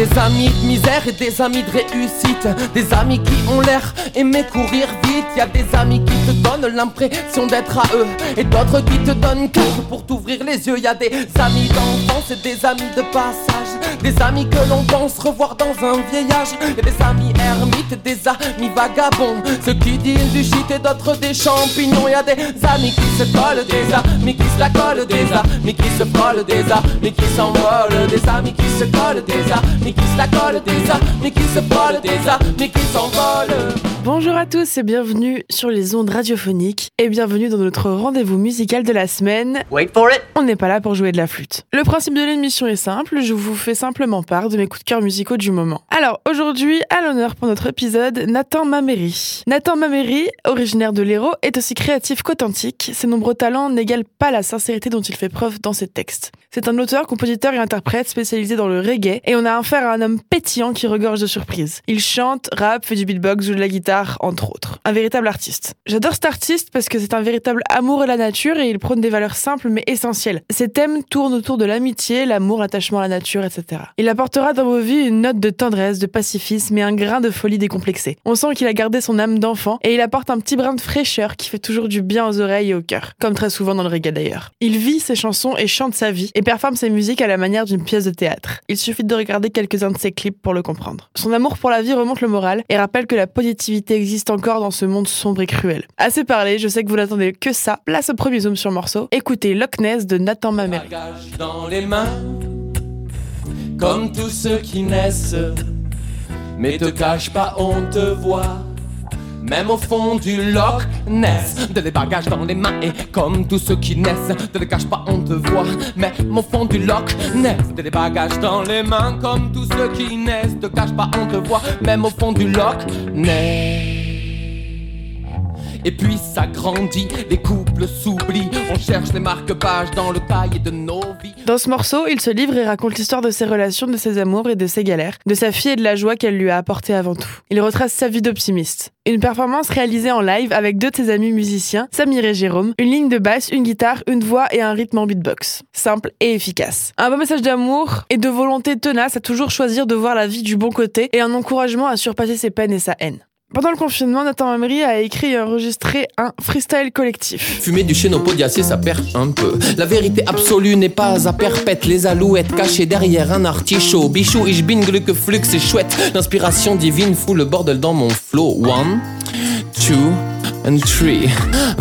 Des amis de misère et des amis de réussite. Des amis qui ont l'air aimer courir vite. Y a des amis qui te donnent l'impression d'être à eux. Et d'autres qui te donnent cœur pour t'ouvrir les yeux. Y a des amis d'enfance et des amis de passage. Des amis que l'on pense revoir dans un vieillage. Y des amis ermites, des amis vagabonds. Ceux qui disent du shit et d'autres des champignons. Y a des amis qui se collent, des amis qui se la collent, des amis qui se frôlent, des amis qui s'envolent, des amis qui se collent, des amis qui se la collent des mais qui se volent des mais qui s'envolent. Bonjour à tous et bienvenue sur les ondes radiophoniques et bienvenue dans notre rendez-vous musical de la semaine. Wait for it. On n'est pas là pour jouer de la flûte. Le principe de l'émission est simple, je vous fais simplement part de mes coups de cœur musicaux du moment. Alors aujourd'hui, à l'honneur pour notre épisode, Nathan Mameri. Nathan Mameri, originaire de l'Hérault, est aussi créatif qu'authentique. Ses nombreux talents n'égalent pas la sincérité dont il fait preuve dans ses textes. C'est un auteur, compositeur et interprète spécialisé dans le reggae et on a affaire à un homme pétillant qui regorge de surprises. Il chante, rappe, fait du beatbox, joue de la guitare entre autres. Un véritable artiste. J'adore cet artiste parce que c'est un véritable amour de la nature et il prône des valeurs simples mais essentielles. Ses thèmes tournent autour de l'amitié, l'amour, l'attachement à la nature, etc. Il apportera dans vos vies une note de tendresse, de pacifisme et un grain de folie décomplexée. On sent qu'il a gardé son âme d'enfant et il apporte un petit brin de fraîcheur qui fait toujours du bien aux oreilles et au cœur, comme très souvent dans le reggae d'ailleurs. Il vit ses chansons et chante vie et performe ses musiques à la manière d'une pièce de théâtre. Il suffit de regarder quelques-uns de ses clips pour le comprendre. Son amour pour la vie remonte le moral et rappelle que la positivité existe encore dans ce monde sombre et cruel. Assez parlé, je sais que vous n'attendez que ça. Place au premier zoom sur morceau. Écoutez Loch Ness de Nathan Mamel. Même au fond du Loch Ness, de les bagages dans les mains et comme tous ceux qui naissent, ne les cache pas, on te voit. Même au fond du Loch Ness, de les bagages dans les mains comme tous ceux qui naissent, te cache pas, on te voit. Même au fond du Loch Ness. Et puis ça grandit, les couples s'oublient, on cherche les marque-pages dans le cahier de nos vies. Dans ce morceau, il se livre et raconte l'histoire de ses relations, de ses amours et de ses galères, de sa fille et de la joie qu'elle lui a apporté avant tout. Il retrace sa vie d'optimiste. Une performance réalisée en live avec deux de ses amis musiciens, Samir et Jérôme, une ligne de basse, une guitare, une voix et un rythme en beatbox. Simple et efficace. Un beau message d'amour et de volonté tenace à toujours choisir de voir la vie du bon côté et un encouragement à surpasser ses peines et sa haine. Pendant le confinement, Nathan Mamri a écrit et enregistré un freestyle collectif. Fumer du chénopodiacé, ça perd un peu. La vérité absolue n'est pas à perpète. Les alouettes cachées derrière un artichaut. Bichou, ich bin que flux, c'est chouette. L'inspiration divine fout le bordel dans mon flow. One, two, and three,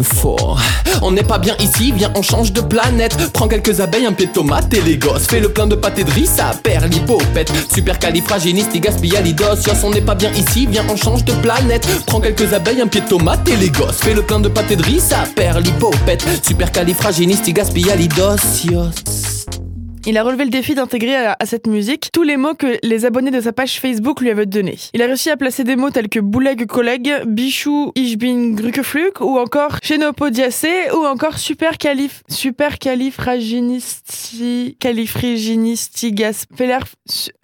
four. On n'est pas bien ici, viens on change de planète. Prends quelques abeilles, un pied de tomate et les gosses. Fais le plein de pâté de riz, ça perd l'hypopète. Super califragilisticexpialidocious. On n'est pas bien ici, viens on change de planète. Prends quelques abeilles, un pied de tomate et les gosses. Fais le plein de pâté de riz, ça perd l'hypopète. Super califragilisticexpialidocious. Il a relevé le défi d'intégrer à, cette musique tous les mots que les abonnés de sa page Facebook lui avaient donnés. Il a réussi à placer des mots tels que bouleg collègue, bichou, ichbin grukefluk, ou encore chénopodiacé, ou encore super calif, super califraginisti, califraginistigas,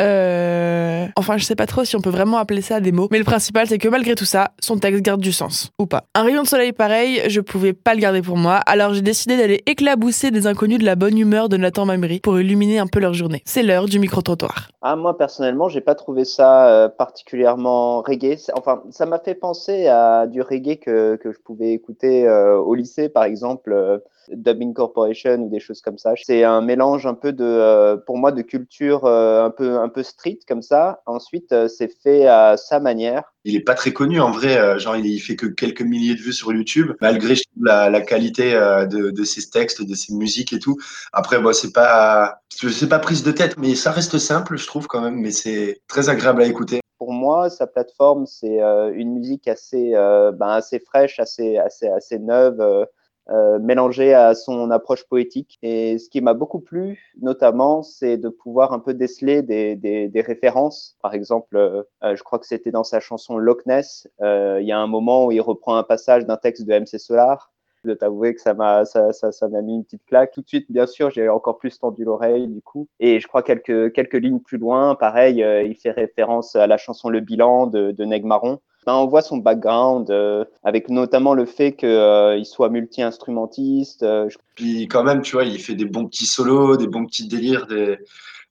euh, enfin je sais pas trop si on peut vraiment appeler ça des mots, mais le principal c'est que malgré tout ça, son texte garde du sens, ou pas. Un rayon de soleil pareil, je pouvais pas le garder pour moi, alors j'ai décidé d'aller éclabousser des inconnus de la bonne humeur de Nathan Mamri pour illuminer un peu leur journée. C'est l'heure du micro-trottoir. Ah, moi, personnellement, j'ai pas trouvé ça euh, particulièrement reggae. Enfin, ça m'a fait penser à du reggae que, que je pouvais écouter euh, au lycée, par exemple. Euh, Dubbing Corporation ou des choses comme ça. C'est un mélange un peu de, pour moi, de culture un peu un peu street comme ça. Ensuite, c'est fait à sa manière. Il est pas très connu en vrai, genre il, fait que quelques milliers de vues sur YouTube, malgré la, qualité de, de, ses textes, de ses musiques et tout. Après, bon, c'est pas, c'est pas prise de tête, mais ça reste simple, je trouve quand même, mais c'est très agréable à écouter pour moi, sa plateforme, c'est une musique assez, ben, assez fraîche, assez, assez, assez neuve, euh, mélangé à son approche poétique. Et ce qui m'a beaucoup plu, notamment, c'est de pouvoir un peu déceler des, des, des références. Par exemple, euh, je crois que c'était dans sa chanson Loch Ness, euh, il y a un moment où il reprend un passage d'un texte de MC Solar. de t'avouer que ça m'a ça, ça, ça mis une petite claque. Tout de suite, bien sûr, j'ai encore plus tendu l'oreille du coup. Et je crois quelques quelques lignes plus loin, pareil, euh, il fait référence à la chanson Le Bilan de, de Neg Marron. Ben, on voit son background, euh, avec notamment le fait qu'il euh, soit multi-instrumentiste. Euh, Puis quand même, tu vois, il fait des bons petits solos, des bons petits délires, des,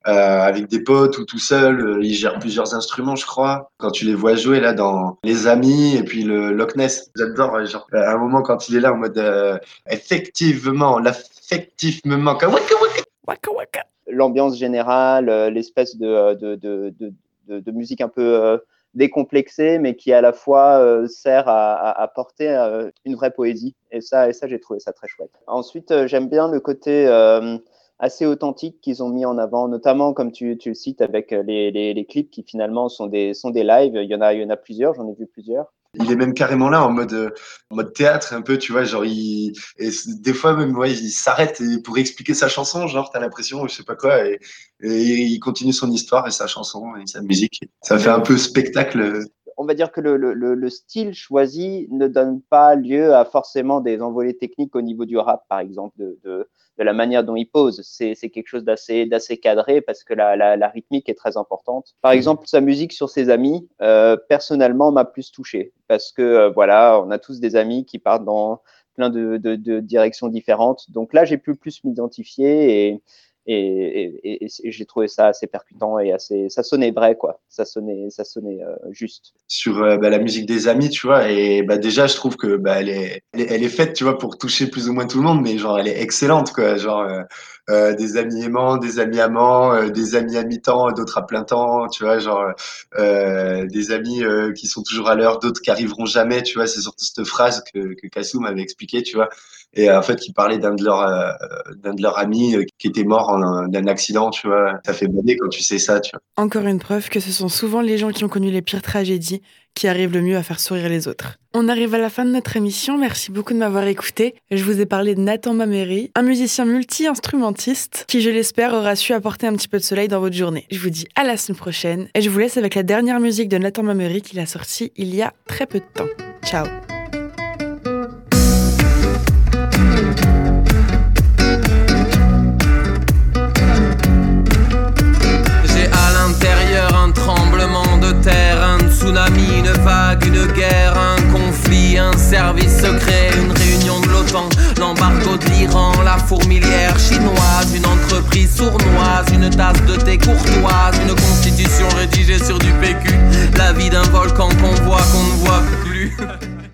euh, avec des potes ou tout seul. Euh, il gère plusieurs instruments, je crois. Quand tu les vois jouer là dans Les Amis et puis le Loch Ness, j'adore. Genre, à un moment quand il est là en mode euh, effectivement, l'affectif me manque. Waka, waka. Waka waka. L'ambiance générale, euh, l'espèce de, de, de, de, de, de musique un peu décomplexée, mais qui à la fois euh, sert à, porter euh, une vraie poésie. Et ça, et ça j'ai trouvé ça très chouette. Ensuite, euh, j'aime bien le côté assez authentique qu'ils ont mis en avant, notamment comme tu, le cites avec les, les, les clips qui finalement sont des, sont des lives. Il y en a, il y en a plusieurs, j'en ai vu plusieurs. Il est même carrément là en mode euh, en mode théâtre un peu, tu vois, genre il des fois même ouais, il s'arrête pour expliquer sa chanson, genre t'as l'impression, je sais pas quoi, et, il continue son histoire et sa chanson et sa musique. Ça fait un peu spectacle. on va dire que le, le, le, le style choisi ne donne pas lieu à forcément des envolées techniques au niveau du rap, par exemple, de la manière dont il pose. C'est c'est quelque chose d'assez d'assez cadré parce que la, la, la rythmique est très importante. Par exemple, sa musique sur ses amis, euh, personnellement, m'a plus touché parce que euh, voilà, on a tous des amis qui partent dans plein de, de, de directions différentes. Donc là, j'ai pu plus m'identifier et et, j'ai trouvé ça assez percutant et assez ça sonnait vrai quoi ça sonnait ça sonnait euh, juste sur euh, bah, la musique des amis, tu vois. Et bah, déjà, je trouve que bah, elle, est, elle, est, faite, tu vois, pour toucher plus ou moins tout le monde, mais genre, elle est excellente, quoi. Genre, euh, des amis aimants, des amis amants, des amis à mi-temps, d'autres à plein temps, tu vois, genre, des amis qui sont toujours à l'heure, d'autres qui arriveront jamais, tu vois. C'est surtout cette phrase que, que Kassou m'avait expliqué, tu vois. Et en fait, qui parlait d'un de leurs d'un de leurs amis qui était mort d'un accident, tu vois. Ça fait bader quand tu sais ça, tu vois. Encore une preuve que ce sont souvent les gens qui ont connu les pires tragédies qui arrivent le mieux à faire sourire les autres. On arrive à la fin de notre émission. Merci beaucoup de m'avoir écouté. Je vous ai parlé de Nathan Mameri, un musicien multi-instrumentiste qui, je l'espère, aura su apporter un petit peu de soleil dans votre journée. Je vous dis à la semaine prochaine et je vous laisse avec la dernière musique de Nathan Mameri qu'il a sortie il y a très peu de temps. Ciao. fourmilière chinoise, une entreprise sournoise, une tasse de thé courtoise, une constitution rédigée sur du PQ, la vie d'un volcan qu'on voit, qu'on ne voit plus.